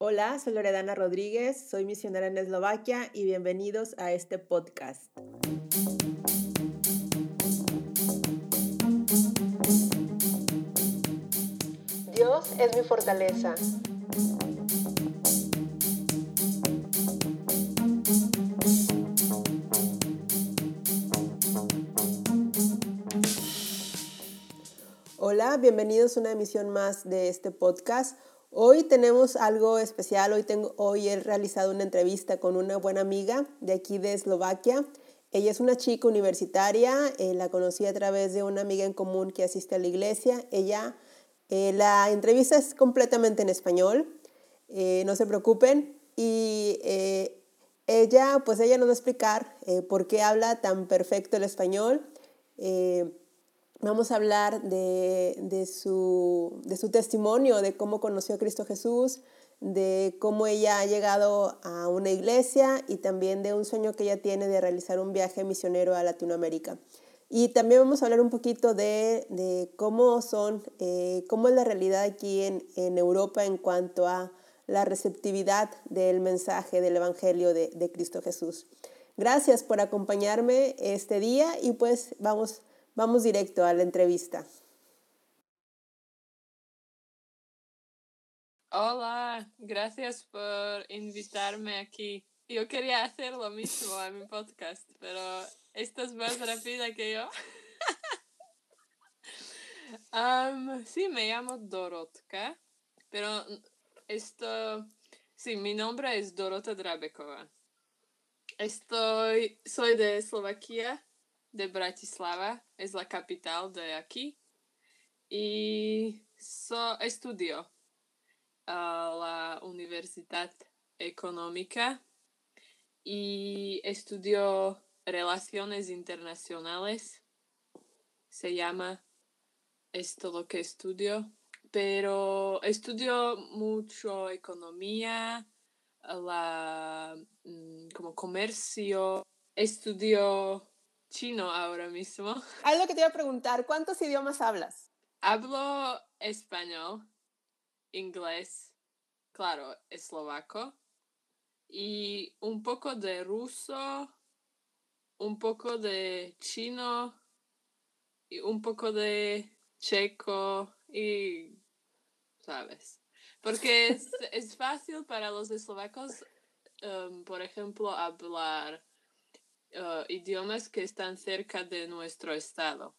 Hola, soy Loredana Rodríguez, soy misionera en Eslovaquia y bienvenidos a este podcast. Dios es mi fortaleza. Hola, bienvenidos a una emisión más de este podcast. Hoy tenemos algo especial, hoy, tengo, hoy he realizado una entrevista con una buena amiga de aquí de Eslovaquia. Ella es una chica universitaria, eh, la conocí a través de una amiga en común que asiste a la iglesia. Ella, eh, la entrevista es completamente en español, eh, no se preocupen. Y ella, pues ella nos va a explicar por qué habla tan perfecto el español. Vamos a hablar de, su, testimonio, de cómo conoció a Cristo Jesús, de cómo ella ha llegado a una iglesia y también de un sueño que ella tiene de realizar un viaje misionero a Latinoamérica. Y también vamos a hablar un poquito de, cómo son, eh, cómo es la realidad aquí en, en, Europa en cuanto a la receptividad del mensaje del Evangelio de, de Cristo Jesús. Gracias por acompañarme este día y pues vamos Vamos directo a la entrevista. Hola, gracias por invitarme aquí. Yo quería hacer lo mismo a mi podcast, pero estás más rápida que yo. sí, me llamo Dorotka, pero esto, sí, mi nombre es Dorota Drabekova. Estoy, soy de Eslovaquia de Bratislava, es la capital de aquí, y so, estudió a la Universidad Económica y estudió Relaciones Internacionales. Se llama esto lo que estudió, pero estudió mucho economía, la mm, como comercio, estudió chino ahora mismo. Algo que te iba a preguntar, ¿cuántos idiomas hablas? Hablo español, inglés, claro, eslovaco, y un poco de ruso, un poco de chino, y un poco de checo, y, ¿sabes? Porque es, es fácil para los eslovacos, um, por ejemplo, hablar Uh, idiomas que están cerca de nuestro estado.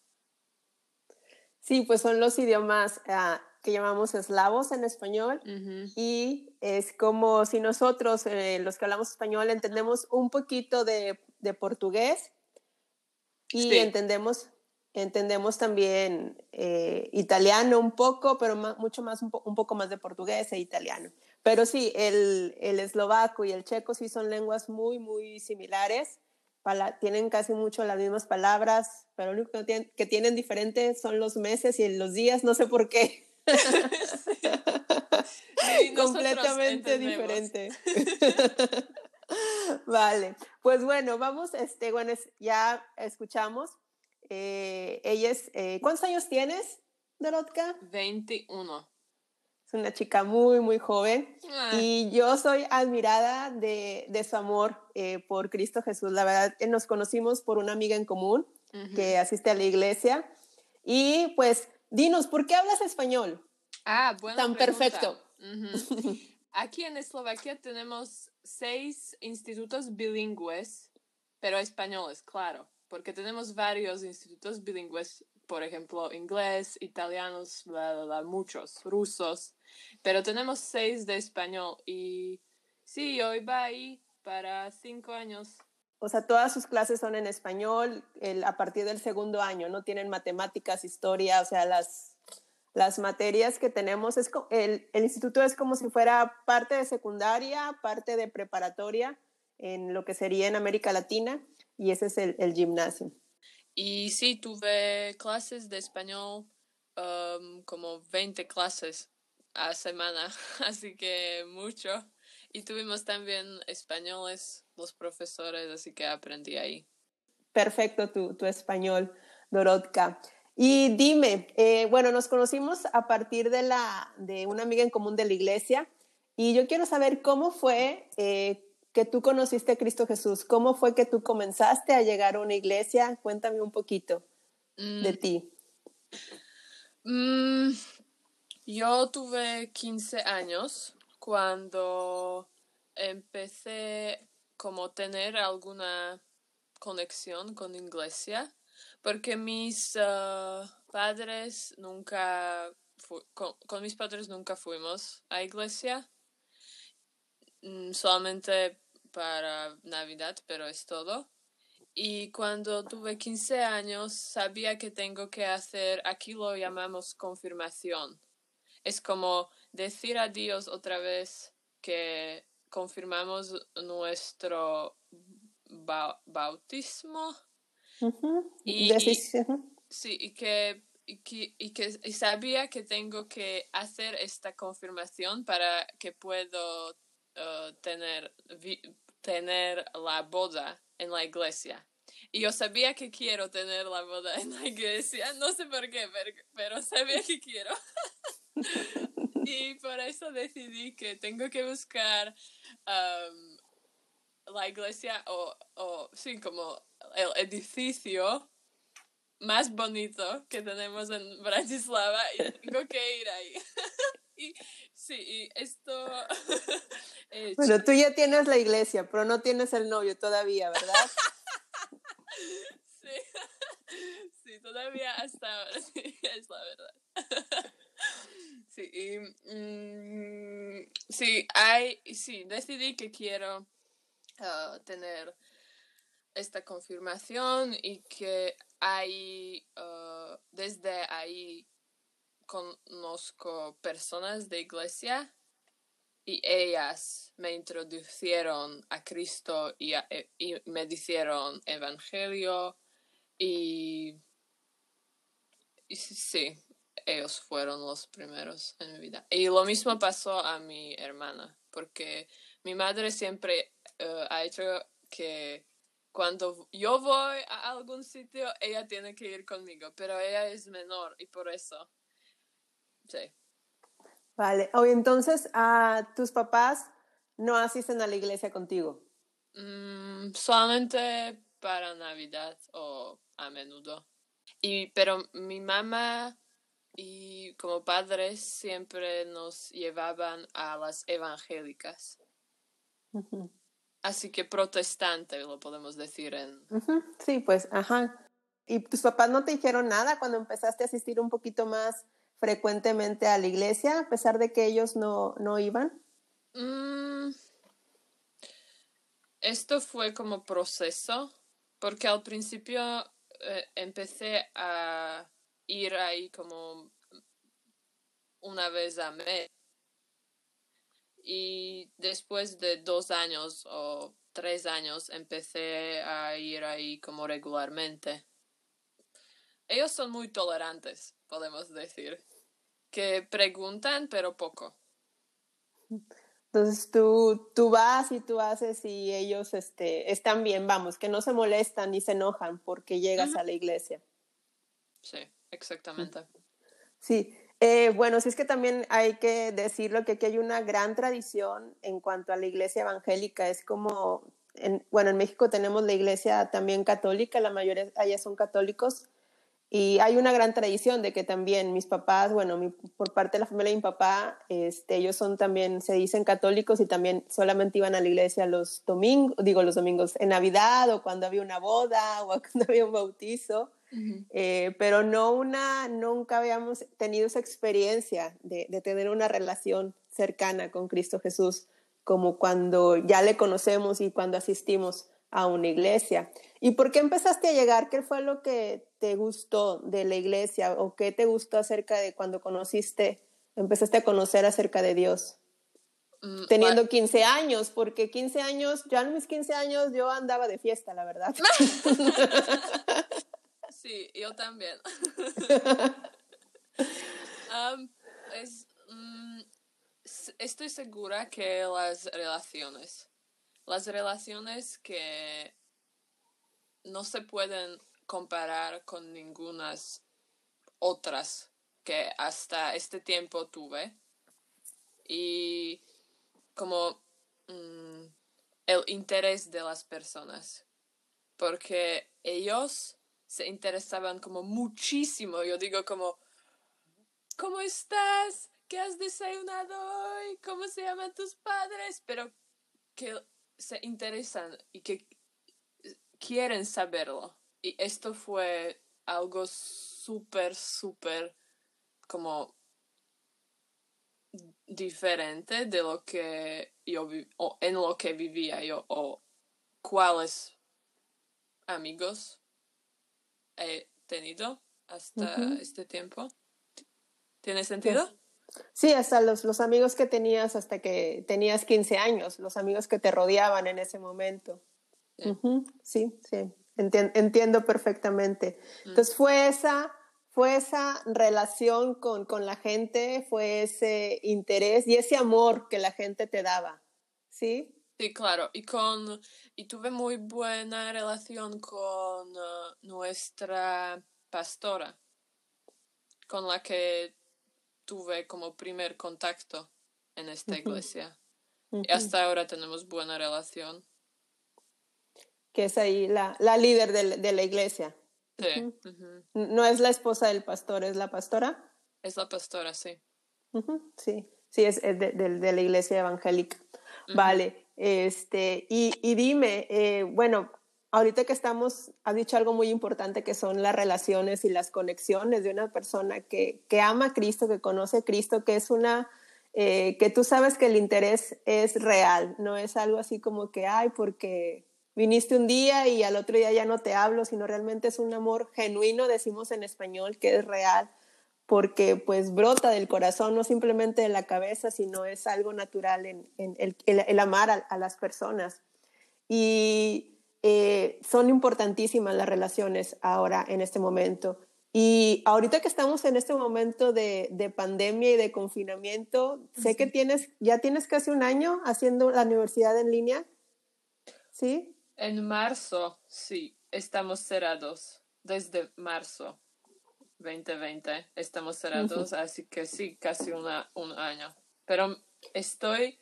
Sí, pues son los idiomas ah, que llamamos eslavos en español y es como si nosotros, eh, los que hablamos español, entendemos un poquito de, de portugués y entendemos, entendemos también eh, italiano un poco, pero mucho más, un, un, poco más de portugués e italiano. Pero sí, el, el eslovaco y el checo sí son lenguas muy, muy similares tienen casi mucho las mismas palabras, pero lo único que, tienen, que tienen diferente son los meses y los días, no sé por qué. Completamente diferente. vale, pues bueno, vamos, este, bueno, ya escuchamos. Eh, ella es, eh, ¿cuántos años tienes, Dorotka? 21. Es una chica muy, muy joven. Ah. Y yo soy admirada de, de su amor eh, por Cristo Jesús. La verdad, eh, nos conocimos por una amiga en común que asiste a la iglesia. Y pues, dinos, ¿por qué hablas español? Ah, bueno. Tan perfecto. Aquí en Eslovaquia tenemos seis institutos bilingües, pero españoles, claro, porque tenemos varios institutos bilingües, por ejemplo, inglés, italianos, muchos, rusos. Pero tenemos seis de español y sí, yo iba ahí para cinco años. O sea, todas sus clases son en español el, a partir del segundo año, no tienen matemáticas, historia, o sea, las, las materias que tenemos, es, el, el instituto es como si fuera parte de secundaria, parte de preparatoria en lo que sería en América Latina y ese es el, el gimnasio. Y sí, tuve clases de español, um, como 20 clases a semana, así que mucho. Y tuvimos también españoles, los profesores, así que aprendí ahí. Perfecto tu, tu español, Dorotka. Y dime, eh, bueno, nos conocimos a partir de, la, de una amiga en común de la iglesia Y yo quiero saber cómo fue eh, que tú conociste a Cristo Jesús, cómo fue que tú comenzaste a llegar a una iglesia. Cuéntame un poquito de Mm, ti. mm, yo tuve 15 años cuando empecé como tener alguna conexión con iglesia, porque mis ah, padres nunca, con mis padres nunca fuimos a iglesia, mm, solamente para Navidad, pero es todo. Y cuando tuve 15 años sabía que tengo que hacer, aquí lo llamamos confirmación. Es como decir a Dios otra vez que confirmamos nuestro ba- bautismo y, sí, y que, y que, y que sabía que tengo que hacer esta confirmación para que puedo eh, tener, vi- tener la boda en la iglesia. Y yo sabía que quiero tener la boda en la iglesia, no sé por qué, pero, pero sabía que quiero. y por eso decidí que tengo que buscar um, la iglesia o, o, sí, como el edificio más bonito que tenemos en Bratislava y tengo que ir ahí. y sí, y esto he. Bueno, tú ya tienes la iglesia, pero no tienes el novio todavía, ¿verdad? Sí. sí, todavía hasta ahora sí, es la verdad. Sí, mm, sí, hay, sí, decidí que quiero ah, tener esta confirmación y que ahí, ah, desde ahí conozco personas de iglesia y ellas me introdujeron a Cristo y, e- y me dijeron evangelio y, y sí, ellos fueron los primeros en mi vida. Y lo mismo pasó a mi hermana, porque mi madre siempre eh, ha hecho que cuando yo voy a algún sitio, ella tiene que ir conmigo, pero ella es menor y por eso, sí. Vale. Oye, entonces, a tus papás no asisten a la iglesia contigo. Mm, solamente para Navidad o a menudo. Y, pero mi mamá y como padres siempre nos llevaban a las evangélicas. Así que protestante lo podemos decir en... Sí, pues, ajá. ¿Y tus papás no te dijeron nada cuando empezaste a asistir un poquito más frecuentemente a la iglesia, a pesar de que ellos no, no iban? Mm, esto fue como proceso, porque al principio eh, empecé a ir ahí como una vez a mes. Y después de dos años o tres años empecé a ir ahí como regularmente. Ellos son muy tolerantes, podemos decir, que preguntan pero poco. Entonces tú, tú vas y tú haces y ellos este, están bien, vamos, que no se molestan ni se enojan porque llegas a la iglesia. Sí, exactamente. Sí, eh, bueno, sí es que también hay que decirlo que aquí hay una gran tradición en cuanto a la iglesia evangélica. Es como, en, bueno, en México tenemos la iglesia también católica, la mayoría allá son católicos. Y hay una gran tradición de que también mis papás, bueno, mi- por parte de la familia de mi papá, este, ellos son también, se dicen católicos y también solamente iban a la iglesia los domingos, digo los domingos, en Navidad o cuando había una boda o cuando había un bautizo. Eh, pero no una, nunca habíamos tenido esa experiencia de, de tener una relación cercana con Cristo Jesús, como cuando ya le conocemos y cuando asistimos a una iglesia. ¿Y por qué empezaste a llegar? ¿Qué fue lo que te gustó de la iglesia o qué te gustó acerca de cuando conociste, empezaste a conocer acerca de Dios? Mm, Teniendo 15 años, porque 15 años, ya en mis 15 años yo andaba de fiesta, la verdad. Sí, yo también. Es, mm, estoy segura que las relaciones, las relaciones que no se pueden comparar con ninguna otras que hasta este tiempo tuve. Y como mm, el interés de las personas, porque ellos se interesaban como muchísimo, yo digo como, ¿cómo estás? ¿Qué has desayunado hoy? ¿Cómo se llaman tus padres? Pero que se interesan y que quieren saberlo. Y esto fue algo súper, súper como diferente de lo que yo o en lo que vivía yo o cuáles amigos he tenido hasta este tiempo. ¿Tiene sentido? Sí, hasta los, los amigos que tenías hasta que tenías 15 años, los amigos que te rodeaban en ese momento. Sí, sí, entiendo perfectamente. Mm. Entonces fue esa, fue esa relación con, con, la gente, fue ese interés y ese amor que la gente te daba, ¿sí? Sí, claro, y con y tuve muy buena relación con uh, nuestra pastora, con la que tuve como primer contacto en esta iglesia. Y hasta ahora tenemos buena relación. Que es ahí la, la líder de, de, la iglesia. Sí. No es la esposa del pastor, es la pastora. Es la pastora, sí. Sí, sí, es, de, de, la iglesia evangélica. Vale, este, y, y dime, eh, bueno, ahorita que estamos, has dicho algo muy importante que son las relaciones y las conexiones de una persona que, que ama a Cristo, que conoce a Cristo, que es una, eh, que tú sabes que el interés es real, no es algo así como que, ay, porque viniste un día y al otro día ya no te hablo, sino realmente es un amor genuino, decimos en español, que es real, porque pues brota del corazón, no simplemente de la cabeza, sino es algo natural en, en el, el, amar a, a las personas. Y eh, son importantísimas las relaciones ahora en este momento. Y ahorita que estamos en este momento de, de pandemia y de confinamiento, sé que tienes, ya tienes casi un año haciendo la universidad en línea. ¿Sí? En marzo, sí, estamos cerrados. Desde marzo 2020 estamos cerrados, así que sí, casi una, un año. Pero estoy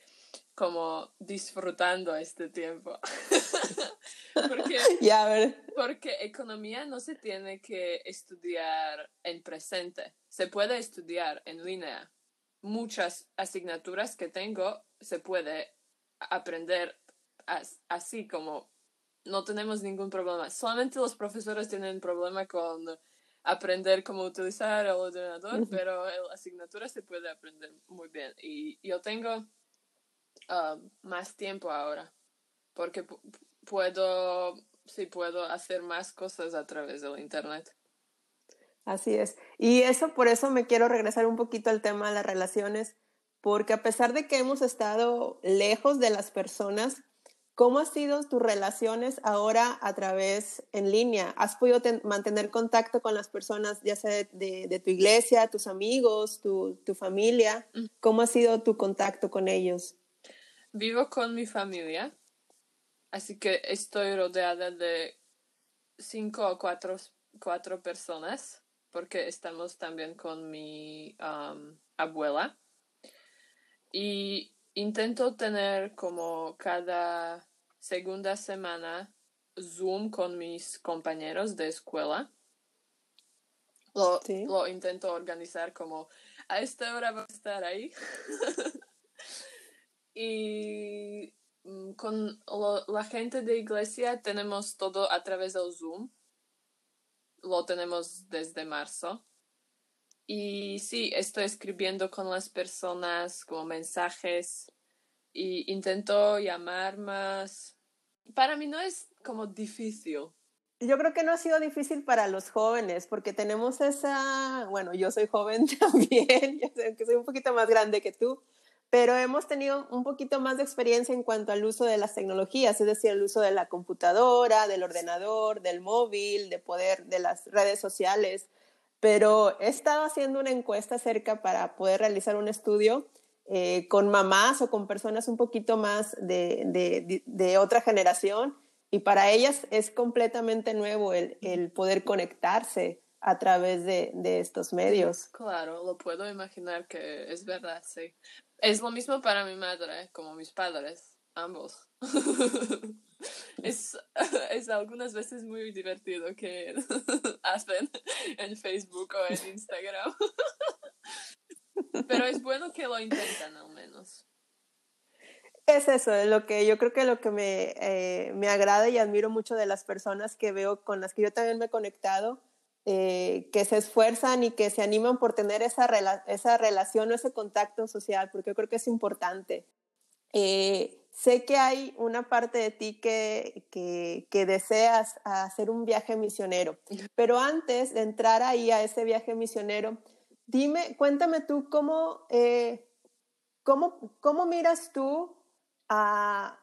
como disfrutando este tiempo. porque, porque economía no se tiene que estudiar en presente, se puede estudiar en línea. Muchas asignaturas que tengo se puede aprender así como no tenemos ningún problema. Solamente los profesores tienen problema con aprender cómo utilizar el ordenador, pero la asignatura se puede aprender muy bien. Y yo tengo Ah, más tiempo ahora, porque puedo, sí puedo hacer más cosas a través del Internet. Así es. Y eso, por eso me quiero regresar un poquito al tema de las relaciones, porque a pesar de que hemos estado lejos de las personas, ¿cómo han sido tus relaciones ahora a través en línea? ¿Has podido mantener contacto con las personas, ya sea de, de, tu iglesia, tus amigos, tu, tu familia? Mm. ¿Cómo ha sido tu contacto con ellos? Vivo con mi familia, así que estoy rodeada de cinco o cuatro, cuatro personas, porque estamos también con mi abuela. Y intento tener como cada segunda semana Zoom con mis compañeros de escuela. Lo, lo intento organizar como a esta hora va a estar ahí. y mm, con la gente de iglesia tenemos todo a través del Zoom. Lo tenemos desde marzo. Y sí, estoy escribiendo con las personas como mensajes y intento llamar más. Para mí no es como difícil. Yo creo que no ha sido difícil para los jóvenes porque tenemos esa, bueno, yo soy joven también, yo sé que soy un poquito más grande que tú, pero hemos tenido un poquito más de experiencia en cuanto al uso de las tecnologías, es decir, el uso de la computadora, del ordenador, del móvil, de poder, de las redes sociales. Pero he estado haciendo una encuesta cerca para poder realizar un estudio eh, con mamás o con personas un poquito más de, de, de, otra generación y para ellas es completamente nuevo el, el poder conectarse a través de, de, estos medios. Claro, lo puedo imaginar que es verdad, sí. Es lo mismo para mi madre, como mis padres, ambos. es, es algunas veces muy divertido que hacen en Facebook o en Instagram. Pero es bueno que lo intentan al menos. Es eso, lo que yo creo que lo que me, eh, me agrada y admiro mucho de las personas que veo con las que yo también me he conectado, eh, que se esfuerzan y que se animan por tener esa, esa relación o ese contacto social, porque yo creo que es importante. Eh, sé que hay una parte de ti que, que, deseas hacer un viaje misionero, pero antes de entrar ahí a ese viaje misionero, dime, cuéntame tú cómo, eh, cómo, cómo miras tú a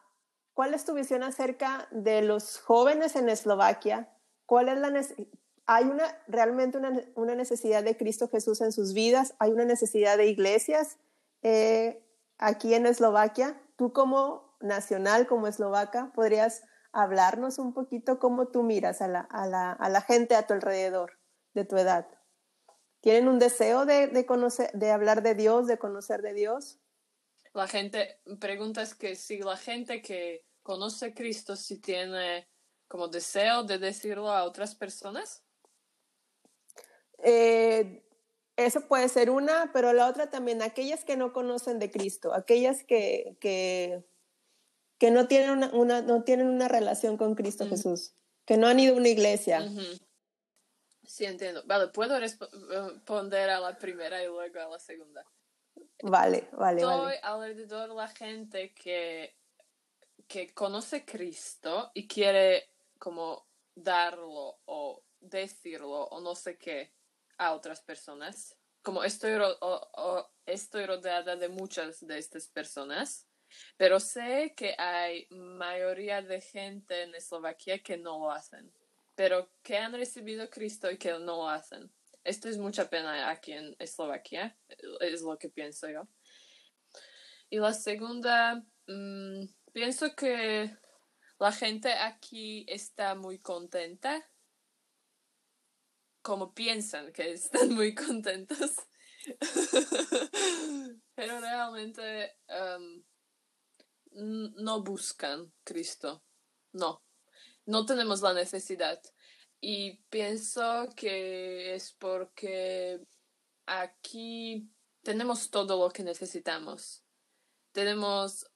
cuál es tu visión acerca de los jóvenes en Eslovaquia, cuál es la hay una, realmente una, necesidad de Cristo Jesús en sus vidas, hay una necesidad de iglesias eh, aquí en Eslovaquia. Tú como nacional, como eslovaca, podrías hablarnos un poquito cómo tú miras a la, a la, a la gente a tu alrededor, de tu edad. ¿Tienen un deseo de, de, conocer, de hablar de Dios, de conocer de Dios? La gente, preguntas que si la gente que conoce a Cristo, si tiene como deseo de decirlo a otras personas. Eh, eso puede ser una, pero la otra también, aquellas que no conocen de Cristo, aquellas que, que, que no, tienen una, no tienen una relación con Cristo Jesús, que no han ido a una iglesia. Sí, entiendo. Vale, puedo responder a la primera y luego a la segunda. Vale, vale, Estoy vale. alrededor de la gente que, que conoce Cristo y quiere como darlo o decirlo o no sé qué a otras personas. Como estoy, estoy rodeada de muchas de estas personas, pero sé que hay mayoría de gente en Eslovaquia que no lo hacen, pero que han recibido Cristo y que no lo hacen. Esto es mucha pena aquí en Eslovaquia, es lo que pienso yo. Y la segunda, mm, pienso que la gente aquí está muy contenta como piensan que están muy contentos. Pero realmente um, no buscan Cristo. No, no tenemos la necesidad. Y pienso que es porque aquí tenemos todo lo que necesitamos. Tenemos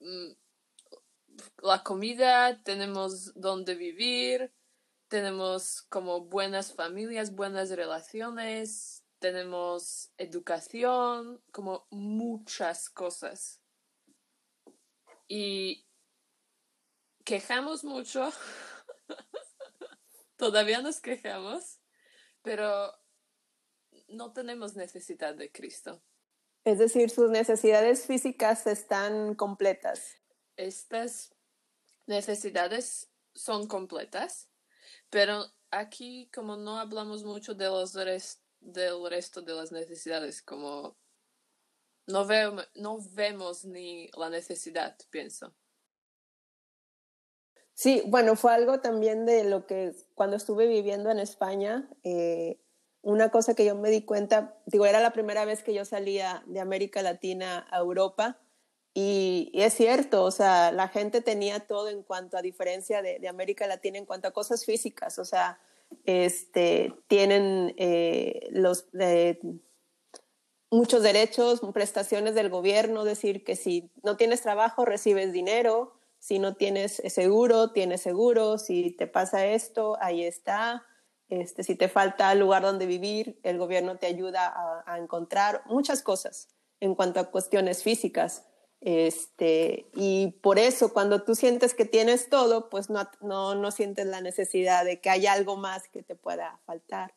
mm, la comida, tenemos donde vivir, tenemos como buenas familias, buenas relaciones, tenemos educación, como muchas cosas. Y quejamos mucho, todavía nos quejamos, pero no tenemos necesidad de Cristo. Es decir, sus necesidades físicas están completas. Estas necesidades son completas, pero aquí como no hablamos mucho de los del resto de las necesidades, como no, no vemos ni la necesidad, pienso. Sí, bueno, fue algo también de lo que cuando estuve viviendo en España, eh, una cosa que yo me di cuenta, digo, era la primera vez que yo salía de América Latina a Europa y, es cierto, o sea, la gente tenía todo en cuanto a diferencia de, América Latina en cuanto a cosas físicas, o sea, este, tienen eh, los, muchos derechos, prestaciones del gobierno, decir que si no tienes trabajo recibes dinero, si no tienes seguro, tienes seguro, si te pasa esto, ahí está, este, si te falta lugar donde vivir, el gobierno te ayuda a encontrar muchas cosas en cuanto a cuestiones físicas. Este, y por eso cuando tú sientes que tienes todo, pues no, no, no sientes la necesidad de que haya algo más que te pueda faltar.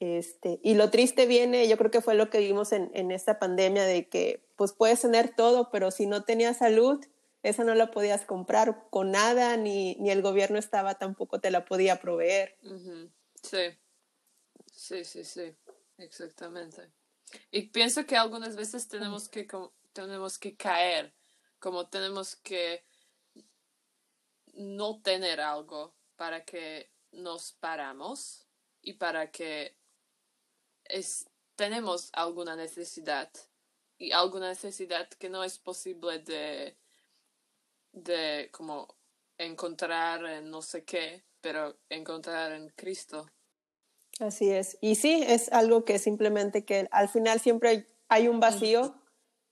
Este, y lo triste viene, yo creo que fue lo que vimos en, en esta pandemia, de que pues puedes tener todo, pero si no tenías salud, esa no la podías comprar con nada, ni, ni el gobierno estaba, tampoco te la podía proveer. Sí, sí, sí, sí, exactamente. Y pienso que algunas veces tenemos que tenemos que caer, como tenemos que no tener algo para que nos paramos y para que es, tenemos alguna necesidad y alguna necesidad que no es posible de, de como encontrar en no sé qué, pero encontrar en Cristo. Así es. Y sí, es algo que simplemente que al final siempre hay un vacío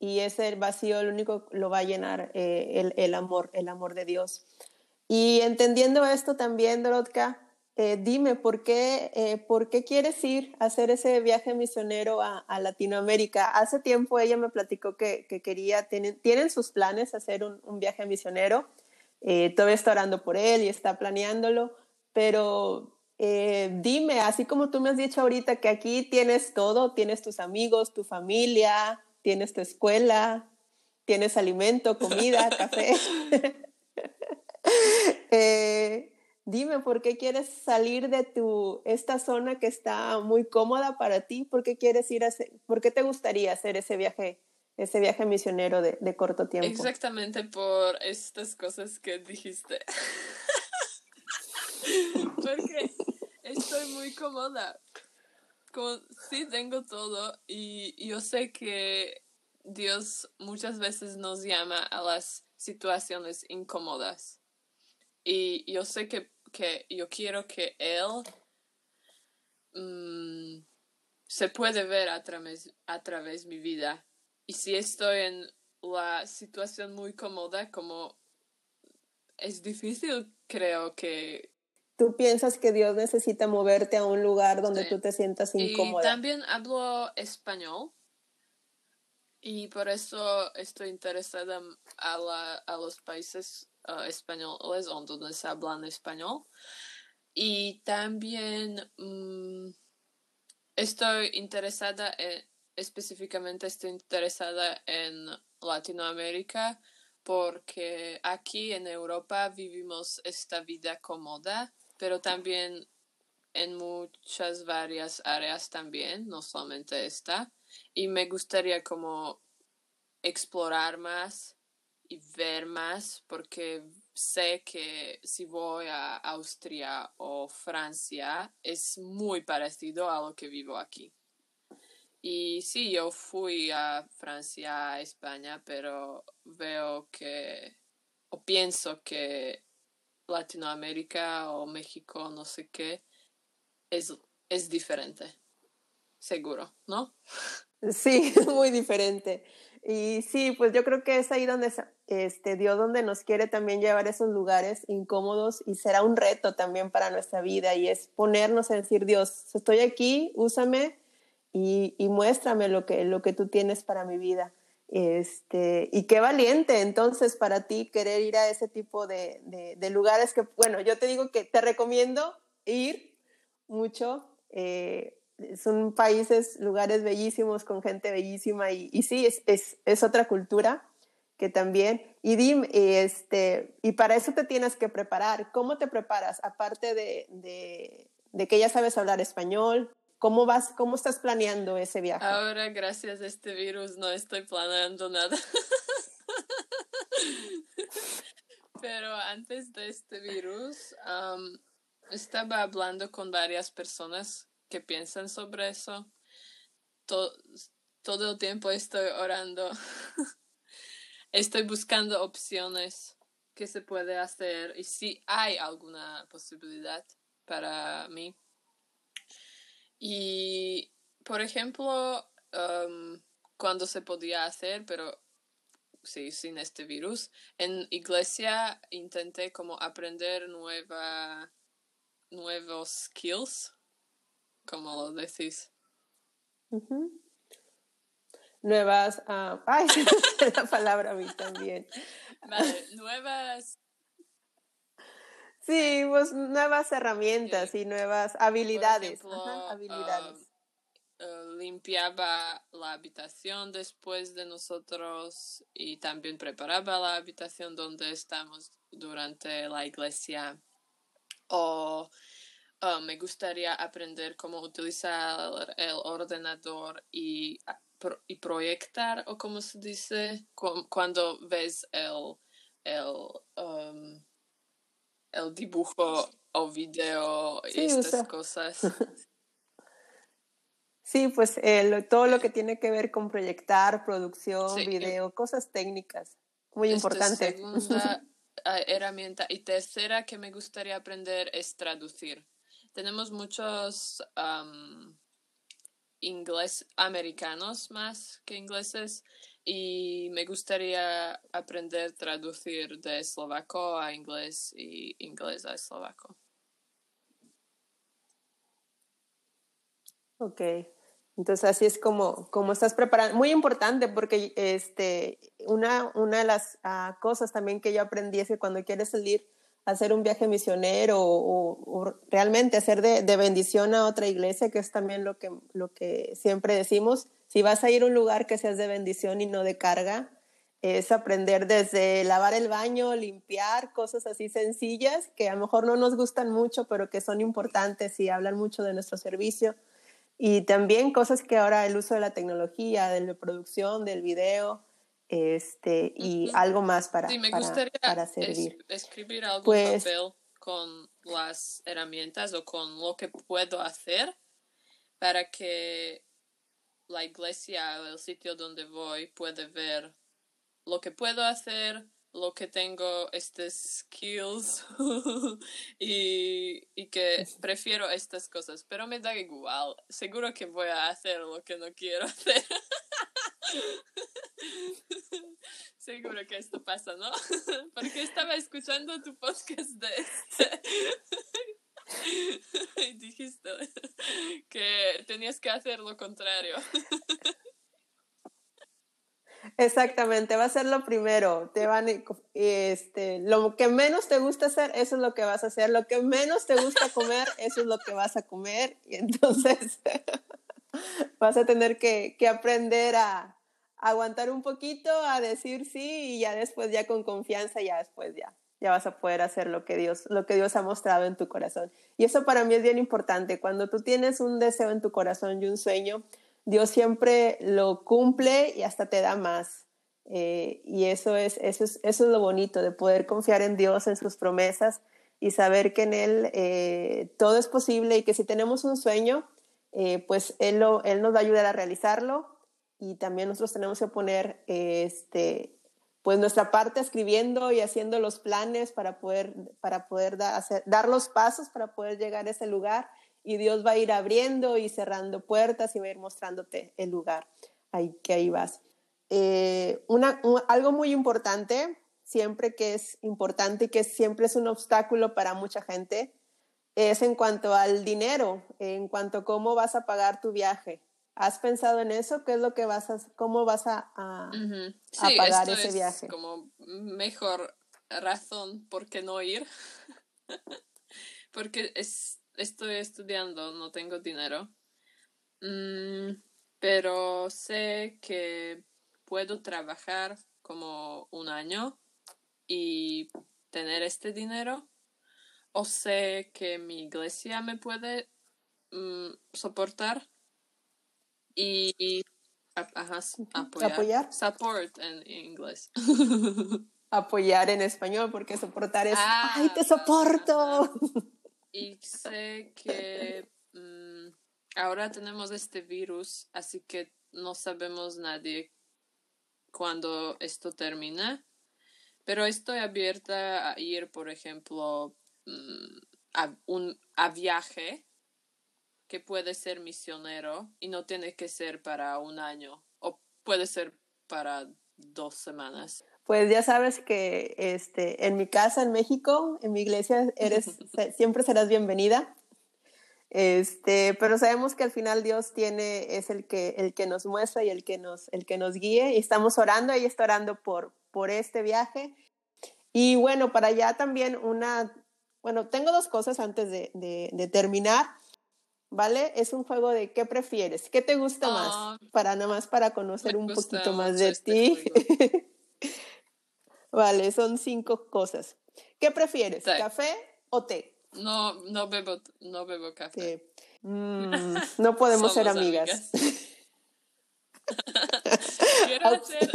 y ese vacío lo único lo va a llenar eh, el, el, amor, el amor de Dios. Y entendiendo esto también, Dorotka, eh, dime, ¿por qué, eh, ¿por qué quieres ir a hacer ese viaje misionero a, Latinoamérica? Hace tiempo ella me platicó que, que quería, tienen, tienen sus planes hacer un, un viaje misionero. Eh, todavía está orando por él y está planeándolo, pero dime, así como tú me has dicho ahorita que aquí tienes todo, tienes tus amigos, tu familia, tienes tu escuela, tienes alimento, comida, café. eh, Dime, ¿por qué quieres salir de tu, esta zona que está muy cómoda para ti? ¿Por qué quieres ir a, por qué te gustaría hacer ese viaje, ese viaje misionero de, de corto tiempo? Exactamente por estas cosas que dijiste. Porque estoy muy cómoda. Como, sí tengo todo y yo sé que Dios muchas veces nos llama a las situaciones incómodas. Y yo sé que que yo quiero que él mm, se puede ver a través, a través mi vida. Y si estoy en la situación muy cómoda, como es difícil, creo que... Tú piensas que Dios necesita moverte a un lugar donde tú te sientas incómoda. Y también hablo español. Y por eso estoy interesada a, la, a los países uh, españoles donde se hablan español. Y también mm, estoy interesada, en, específicamente estoy interesada en Latinoamérica porque aquí en Europa vivimos esta vida cómoda, pero también en muchas varias áreas también, no solamente esta. Y me gustaría como explorar más y ver más porque sé que si voy a Austria o Francia es muy parecido a lo que vivo aquí. Y sí, yo fui a Francia, a España, pero veo que, o pienso que Latinoamérica o México, no sé qué, es, es diferente. Seguro, ¿no? Sí, muy diferente. Y sí, pues yo creo que es ahí donde este, Dios donde nos quiere también llevar esos lugares incómodos y será un reto también para nuestra vida y es ponernos a decir, Dios, estoy aquí, úsame y, y muéstrame lo que, lo que tú tienes para mi vida. Este, y qué valiente entonces para ti querer ir a ese tipo de, de, lugares que, bueno, yo te digo que te recomiendo ir mucho. Eh, son países, lugares bellísimos con gente bellísima y, y sí, es, es, es, otra cultura que también. Y dime, este, y para eso te tienes que preparar. ¿Cómo te preparas? Aparte de, de, que ya sabes hablar español, ¿cómo vas, cómo estás planeando ese viaje? Ahora, gracias a este virus, no estoy planeando nada. Pero antes de este virus, um, estaba hablando con varias personas que piensan sobre eso. Todo, todo el tiempo estoy orando. estoy buscando opciones que se puede hacer y si hay alguna posibilidad para mí. Y, por ejemplo, um, cuando se podía hacer, pero sí, sin este virus, en iglesia intenté como aprender nueva, nuevos skills como lo decís. Nuevas, uh, ay, la palabra a mí también. Vale, nuevas. Sí, pues nuevas herramientas y nuevas habilidades. habilidades. Uh, limpiaba la habitación después de nosotros y también preparaba la habitación donde estamos durante la iglesia. O Ah, me gustaría aprender cómo utilizar el ordenador y, y proyectar, o como se dice, cuando ves el, el, um, el dibujo o video y estas cosas. Sí, pues todo lo que tiene que ver con proyectar, producción, video, cosas técnicas. Muy importante. Segunda herramienta. Y tercera que me gustaría aprender es traducir. Tenemos muchos inglés americanos más que ingleses y me gustaría aprender a traducir de eslovaco a inglés y inglés a eslovaco. Ok, entonces así es como, como estás preparando. Muy importante porque este, una, una de las ah, cosas también que yo aprendí es que cuando quieres salir a hacer un viaje misionero o, realmente hacer de, de, bendición a otra iglesia, que es también lo que, lo que siempre decimos, si vas a ir a un lugar que seas de bendición y no de carga, es aprender desde lavar el baño, limpiar, cosas así sencillas que a lo mejor no nos gustan mucho, pero que son importantes y hablan mucho de nuestro servicio y también cosas que ahora el uso de la tecnología, de la producción, del video, este, y algo más para, sí, me para, gustaría para servir. escribir algún pues, papel con las herramientas o con lo que puedo hacer para que la iglesia o el sitio donde voy puede ver lo que puedo hacer, lo que tengo estas skills y, y, que prefiero estas cosas, pero me da igual, seguro que voy a hacer lo que no quiero hacer. seguro que esto pasa, ¿no? Porque estaba escuchando tu podcast de este. dijiste que tenías que hacer lo contrario. Exactamente, va a ser lo primero. Te van, este, lo que menos te gusta hacer, eso es lo que vas a hacer. Lo que menos te gusta comer, eso es lo que vas a comer. Y entonces vas a tener que, que aprender a, aguantar un poquito, a decir sí y ya después ya con confianza, ya después ya, ya vas a poder hacer lo que Dios, lo que Dios ha mostrado en tu corazón. Y eso para mí es bien importante. Cuando tú tienes un deseo en tu corazón y un sueño, Dios siempre lo cumple y hasta te da más. Eh, y eso es, eso, es, eso es lo bonito, de poder confiar en Dios, en sus promesas y saber que en Él eh, todo es posible y que si tenemos un sueño, eh, pues él, lo, él nos va a ayudar a realizarlo y también nosotros tenemos que poner este, pues nuestra parte escribiendo y haciendo los planes para poder, para poder hacer, dar los pasos para poder llegar a ese lugar y Dios va a ir abriendo y cerrando puertas y va a ir mostrándote el lugar ahí, que ahí vas. Eh, algo muy importante, siempre que es importante y que siempre es un obstáculo para mucha gente, es en cuanto al dinero, en cuanto a cómo vas a pagar tu viaje. ¿Has pensado en eso? ¿Qué es lo que vas a, cómo vas a, a, pagar ese es viaje? Como mejor razón por qué no ir. Porque es estoy estudiando, no tengo dinero, mm, pero sé que puedo trabajar como un año y tener este dinero, o sé que mi iglesia me puede mm, soportar y apoyar. apoyar. Support en inglés. apoyar en español, porque soportar es, ¡ay, te soporto! y sé que mm, ahora tenemos este virus, así que no sabemos nadie cuándo esto termina. Pero estoy abierta a ir, por ejemplo, mm, a un a viaje que puede ser misionero y no tiene que ser para un año o puede ser para dos semanas. Pues ya sabes que este, en mi casa, en México, en mi iglesia, eres, siempre serás bienvenida. Este, pero sabemos que al final Dios tiene, es el que, el que nos muestra y el que nos, el que nos guíe. Y estamos orando, ella está orando por, por este viaje. Y bueno, para allá también una, bueno, tengo dos cosas antes de, de, terminar. ¿Vale? Es un juego de qué prefieres, qué te gusta más, ah, para nada más para conocer un poquito más de este ti. Vale, son cinco cosas. ¿Qué prefieres, café o té? No, no bebo, no bebo café. Mm, no podemos ser amigas. Quiero hacer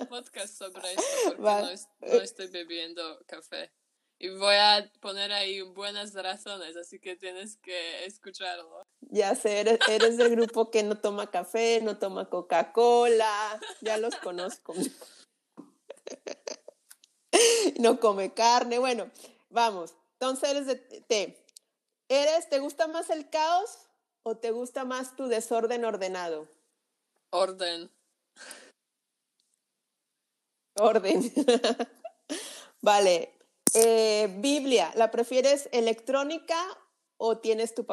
un podcast sobre esto porque no, estoy bebiendo café. Y voy a poner ahí buenas razones, así que tienes que escucharlo. Ya sé, eres, eres del grupo que no toma café, no toma Coca-Cola, ya los conozco. no come carne, bueno, vamos. Entonces eres de té. ¿Eres, te gusta más el caos o te gusta más tu desorden ordenado? Orden. Orden. vale. Eh, Biblia, ¿la prefieres electrónica o tienes tu,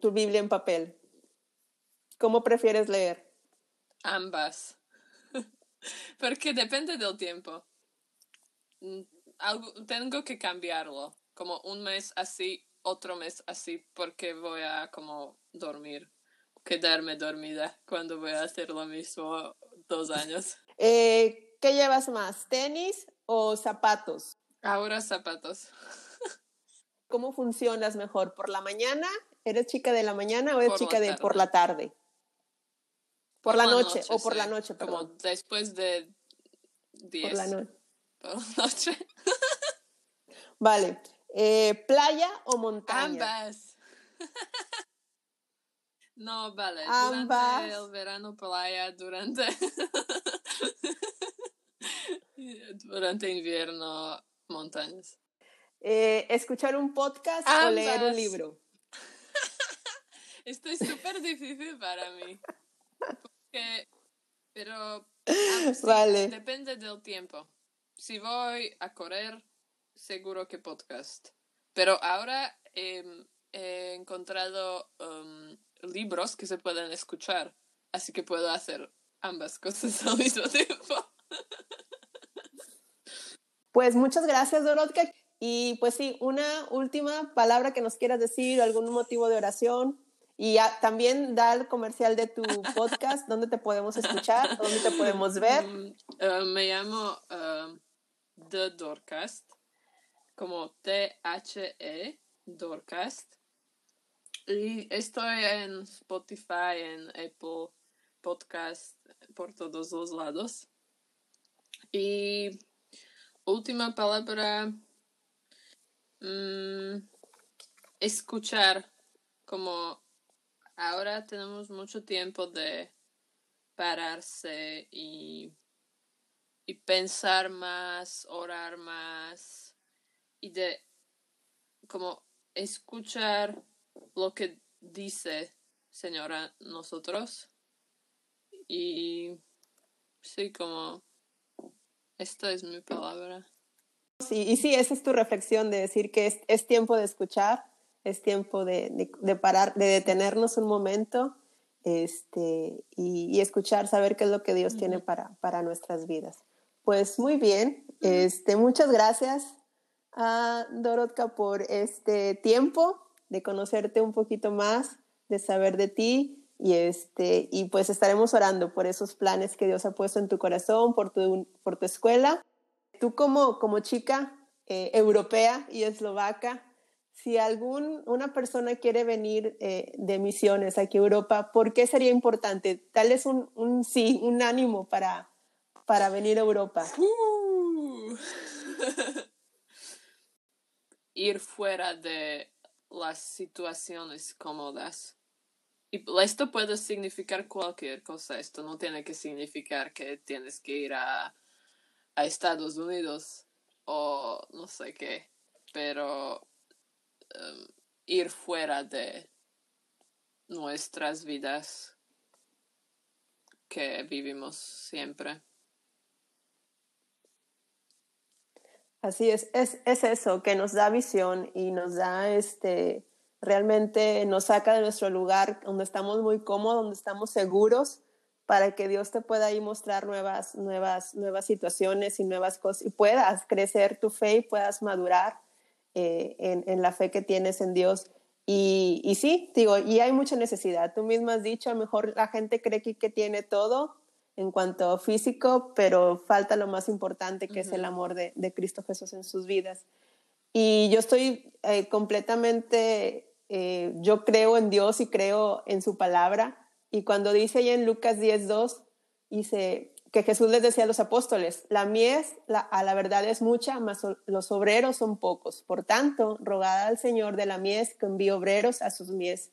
tu Biblia en papel? ¿Cómo prefieres leer? Ambas. Porque depende del tiempo. Mm, tengo que cambiarlo. Como un mes así, otro mes así, porque voy a como dormir, quedarme dormida cuando voy a hacer lo mismo dos años. Eh, ¿Qué llevas más, tenis o zapatos? Ahora zapatos. ¿Cómo funcionas mejor? ¿Por la mañana? ¿Eres chica de la mañana o eres chica de por la tarde? Por, la, noche, o por la noche, Como después de 10. Por la noche. Por la noche. vale. Eh, ¿Playa o montaña? Ambas. no, vale. Ambas. Durante el verano playa, durante... durante invierno montañas. Eh, ¿Escuchar un podcast o leer un libro? Esto es súper difícil para mí. pero vale. depende del tiempo. Si voy a correr, seguro que podcast. Pero ahora em, he encontrado um, libros que se pueden escuchar, así que puedo hacer ambas cosas al mismo tiempo. Pues muchas gracias, Dorotka. Y pues sí, una última palabra que nos quieras decir, algún motivo de oración. Y también da el comercial de tu podcast, dónde te podemos escuchar, dónde te podemos ver. Mm, eh, me llamo uh, The Dorcast, como T-H-E, Dorcast. Y estoy en Spotify, en Apple Podcast, por todos los lados. Y última palabra, mm, escuchar, como ahora tenemos mucho tiempo de pararse y, y pensar más, orar más y de como escuchar lo que dice Señora nosotros. Y sí como esta es mi palabra. Sí, y sí, esa es tu reflexión de decir que es, es tiempo de escuchar, es tiempo de, de, parar, de detenernos un momento este, y, escuchar, saber qué es lo que Dios tiene para, para nuestras vidas. Pues muy bien, este, muchas gracias a Dorotka por este tiempo de conocerte un poquito más, de saber de ti y, este, y pues estaremos orando por esos planes que Dios ha puesto en tu corazón, por tu, por tu escuela. Tú como, como chica eh, europea y eslovaca, si algún, una persona quiere venir eh, de misiones aquí a Europa, ¿por qué sería importante? Tal es un, un sí, un ánimo para, para venir a Europa. Uh. Ir fuera de las situaciones cómodas y esto puede significar cualquier cosa. Esto no tiene que significar que tienes que ir a, a Estados Unidos o no sé qué. Pero em, ir fuera de nuestras vidas que vivimos siempre. Así es, es, es eso, que nos da visión y nos da este realmente nos saca de nuestro lugar donde estamos muy cómodos, donde estamos seguros, para que Dios te pueda ahí mostrar nuevas, nuevas, nuevas situaciones y nuevas cosas y puedas crecer tu fe y puedas madurar eh, en, en, la fe que tienes en Dios. Y, y, sí, digo, y hay mucha necesidad. Tú misma has dicho, a lo mejor la gente cree que, que tiene todo en cuanto físico, pero falta lo más importante que es el amor de, de, Cristo Jesús en sus vidas. Y yo estoy eh, completamente eh, yo creo en Dios y creo en su palabra. Y cuando dice ahí en Lucas 10.2, dice, que Jesús les decía a los apóstoles, la mies a la verdad es mucha, mas los obreros son pocos. Por tanto, rogad al Señor de la mies que envíe obreros a sus mies.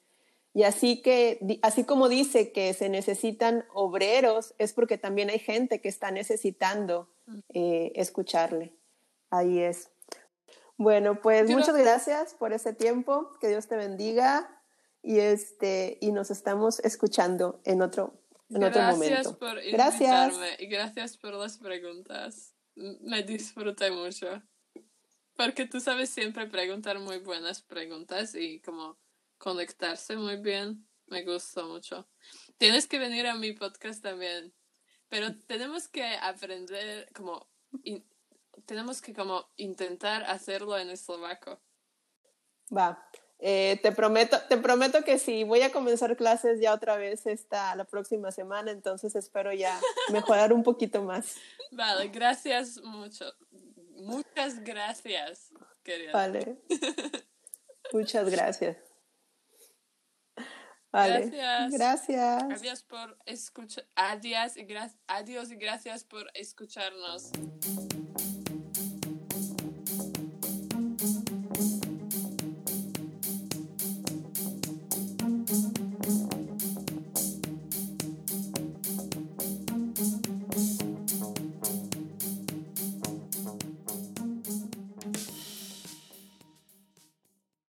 Y así que, así como dice que se necesitan obreros, es porque también hay gente que está necesitando eh, escucharle. Ahí es. Bueno, pues muchas gracias por ese tiempo. Que Dios te bendiga y este y nos estamos escuchando en otro en otro momento. Por gracias y gracias por las preguntas. Me disfruté mucho. Porque tú sabes siempre preguntar muy buenas preguntas y como conectarse muy bien. Me gustó mucho. Tienes que venir a mi podcast también. Pero tenemos que aprender como tenemos que como intentar hacerlo en eslovaco. Va. Eh, te prometo, te prometo que sí, voy a comenzar clases ya otra vez esta la próxima semana, entonces espero ya mejorar un poquito más. Vale, gracias mucho. Muchas gracias, querida. Vale. Muchas gracias. Vale. Gracias. Gracias. Adiós por escuchar. Adiós y, adiós y gracias por escucharnos.